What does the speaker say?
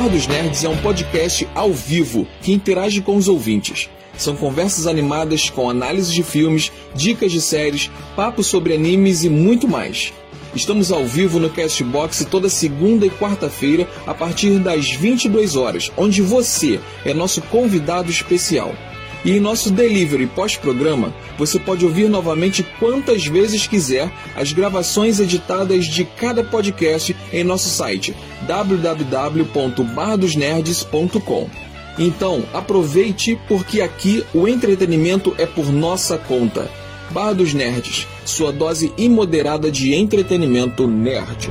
Bar dos Nerds é um podcast ao vivo que interage com os ouvintes. São conversas animadas com análise de filmes, dicas de séries, papos sobre animes e muito mais. Estamos ao vivo no Castbox toda segunda e quarta-feira a partir das 22 horas, onde você é nosso convidado especial. E em nosso delivery pós-programa, você pode ouvir novamente quantas vezes quiser as gravações editadas de cada podcast em nosso site www.bardosnerds.com. Então, aproveite porque aqui o entretenimento é por nossa conta. Bar dos Nerds, sua dose imoderada de entretenimento nerd.